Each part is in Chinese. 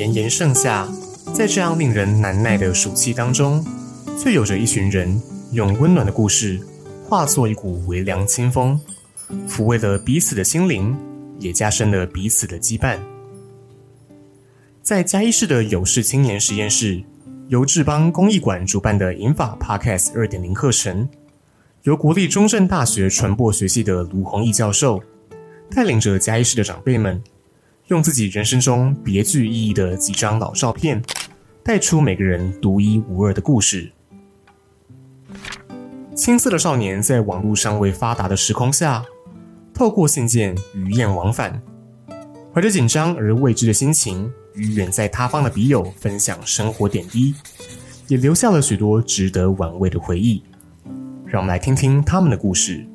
炎炎盛夏，在这样令人难耐的暑气当中，却有着一群人用温暖的故事化作一股微凉清风，抚慰了彼此的心灵，也加深了彼此的羁绊。在嘉义市的有事青年实验室，由志邦公益馆主办的银法 Podcast 二点零课程，由国立中正大学传播学系的卢宏毅教授带领着嘉义市的长辈们。用自己人生中别具意义的几张老照片，带出每个人独一无二的故事。青涩的少年在网络尚未发达的时空下，透过信件与雁往返，怀着紧张而未知的心情，与远在他方的笔友分享生活点滴，也留下了许多值得玩味的回忆。让我们来听听他们的故事。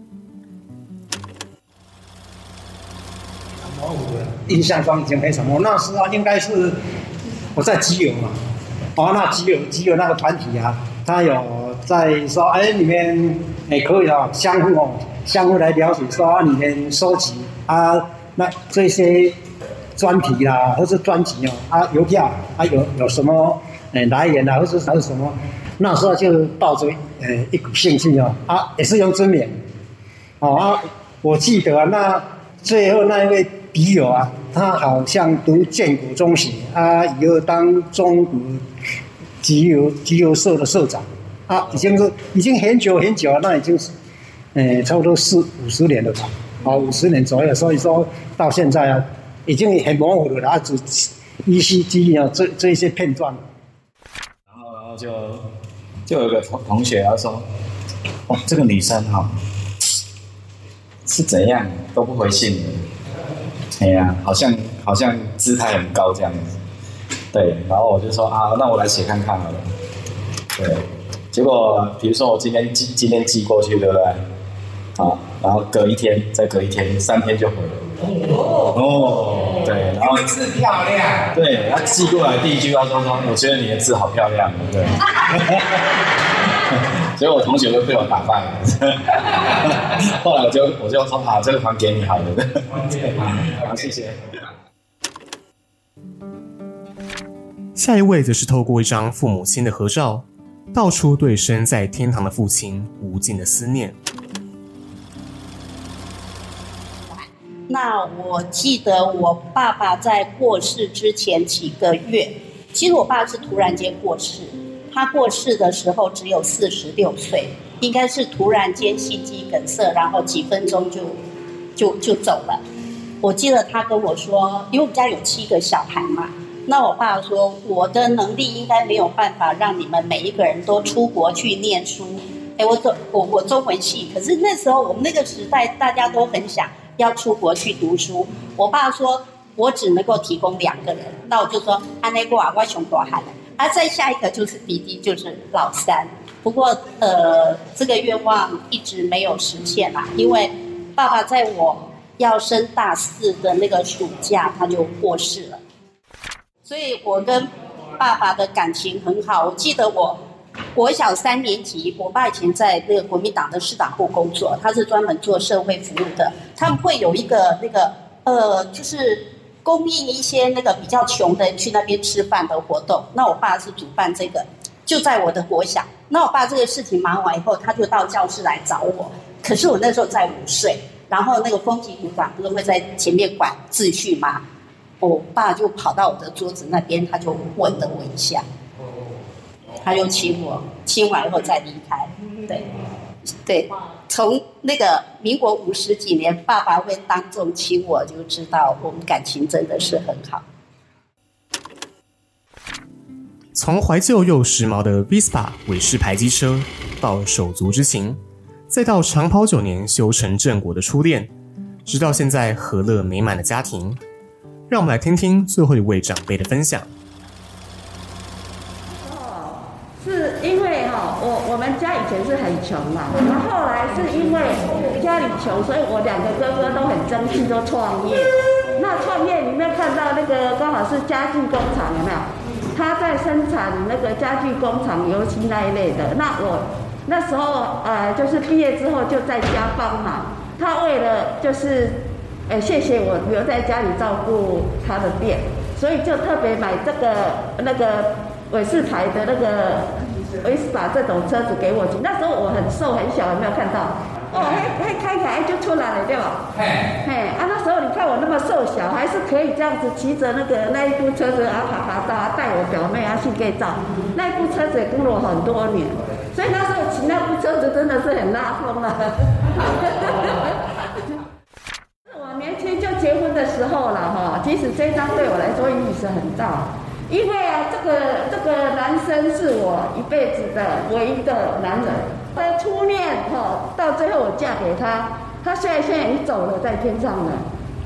印象中已经没什么，那时候应该是我在基友嘛，哦，那基友基友那个团体啊，他有在说，哎，里面也可以哦，相互哦，相互来了解，说里面收集啊，那这些专题啦，或是专辑哦，啊邮票啊有有什么哎来源啊，或是还是什么，那时候就抱着呃一股兴趣哦，啊也是用真名，哦啊，我记得那最后那一位。笔友啊，他好像读建国中学啊，以后当中国集邮集邮社的社长啊，已经是已经很久很久了，那已经是，呃，差不多四五十年了吧，啊，五十年左右，所以说到现在啊，已经很模糊了，啊，只依稀记忆啊，这这一些片段。然后，然后就就有个同同学他说，哇，这个女生哈，是怎样都不回信。哎呀，好像好像姿态很高这样子，对，然后我就说啊，那我来写看看好了，对，结果比如说我今天寄今天寄过去，对不对？啊，然后隔一天，再隔一天，三天就回了。哦，对，然后字漂亮。对，他寄过来第一句话说说，我觉得你的字好漂亮，对。所以我同学都被我打败了，后来我就我就说啊，这个还给你好了，好谢谢。下一位则是透过一张父母亲的合照，道出对身在天堂的父亲无尽的思念。那我记得我爸爸在过世之前几个月，其实我爸是突然间过世。他过世的时候只有四十六岁，应该是突然间心肌梗塞，然后几分钟就就就走了。我记得他跟我说，因为我们家有七个小孩嘛，那我爸说我的能力应该没有办法让你们每一个人都出国去念书。哎，我中我我中文系，可是那时候我们那个时代大家都很想要出国去读书。我爸说我只能够提供两个人，那我就说安内过啊，我熊多喊了。啊，再下一个就是弟弟，就是老三。不过，呃，这个愿望一直没有实现啦，因为爸爸在我要升大四的那个暑假他就过世了。所以我跟爸爸的感情很好。我记得我国小三年级，我爸以前在那个国民党的市党部工作，他是专门做社会服务的。他们会有一个那个呃，就是。供应一些那个比较穷的人去那边吃饭的活动，那我爸是主办这个，就在我的国小。那我爸这个事情忙完以后，他就到教室来找我。可是我那时候在午睡，然后那个风纪组长不是会在前面管秩序吗？我爸就跑到我的桌子那边，他就问了我一下，他就亲我，亲完以后再离开。对，对。从那个民国五十几年，爸爸会当众亲我，就知道我们感情真的是很好。从怀旧又时髦的 Vespa 尾式排机车，到手足之情，再到长跑九年修成正果的初恋，直到现在和乐美满的家庭，让我们来听听最后一位长辈的分享。是因为哈，我我们家以前是很穷嘛，然后来是因为家里穷，所以我两个哥哥都很争气，都创业。那创业你没有看到那个刚好是家具工厂，有没有？他在生产那个家具工厂油漆那一类的。那我那时候呃，就是毕业之后就在家帮忙。他为了就是，呃，谢谢我留在家里照顾他的店，所以就特别买这个那个韦氏牌的那个韦斯把这种车子给我骑。那时候我很瘦很小，有没有看到？哦，嘿，嘿，开开就出来了，对吧？嘿，嘿，啊，那时候你看我那么瘦小，还是可以这样子骑着那个那一部车子啊，爬爬到啊，带我表妹啊去盖照。那一部车子也跟了我很多年，所以那时候骑那部车子真的是很拉风啊。我年轻就结婚的时候了哈，其实这张对我来说意义是很大，因为啊，这个这个男生是我一辈子的唯一的男人。的初恋哈，到最后我嫁给他，他现在现在已经走了，在天上了。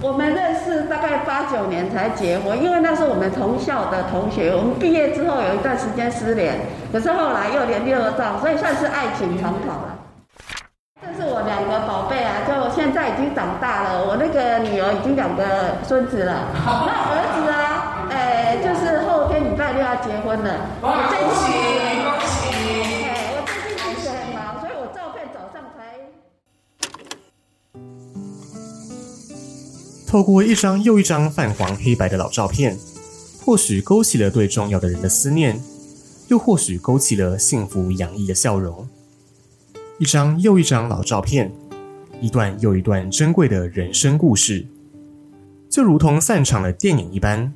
我们认识大概八九年才结婚，因为那是我们同校的同学。我们毕业之后有一段时间失联，可是后来又联络上，所以算是爱情长跑了。这是我两个宝贝啊，就现在已经长大了。我那个女儿已经两个孙子了，那儿子啊，拜六要结婚了。恭喜恭喜！透过一张又一张泛黄黑白的老照片，或许勾起了对重要的人的思念，又或许勾起了幸福洋溢的笑容。一张又一张老照片，一段又一段珍贵的人生故事，就如同散场的电影一般，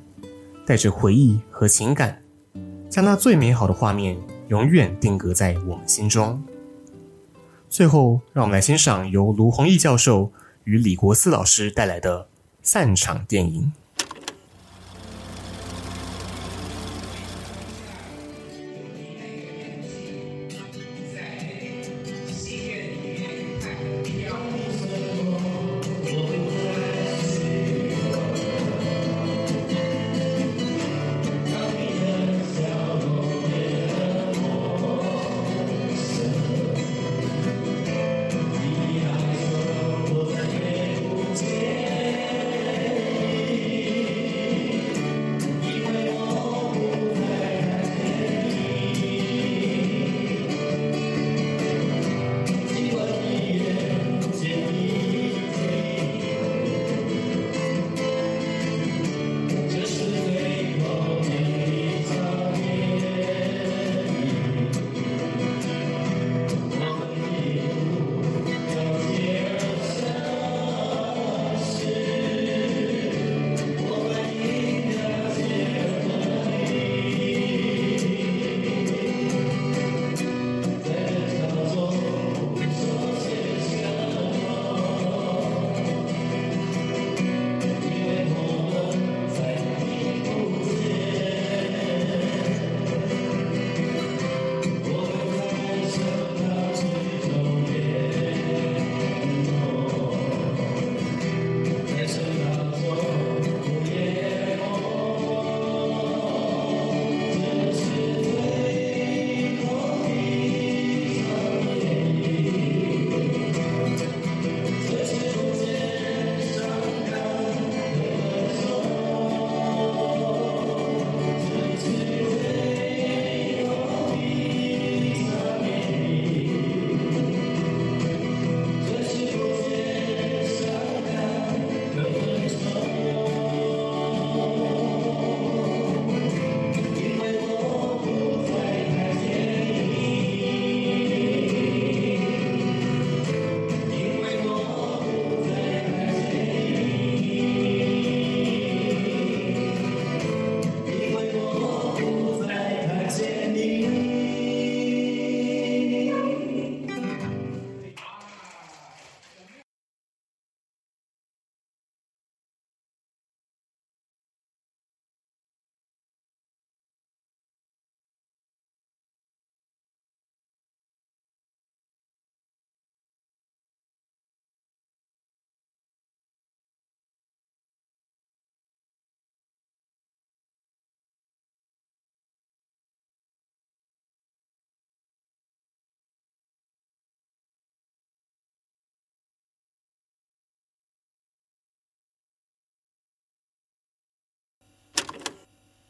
带着回忆和情感，将那最美好的画面永远定格在我们心中。最后，让我们来欣赏由卢弘毅教授与李国思老师带来的。散场电影。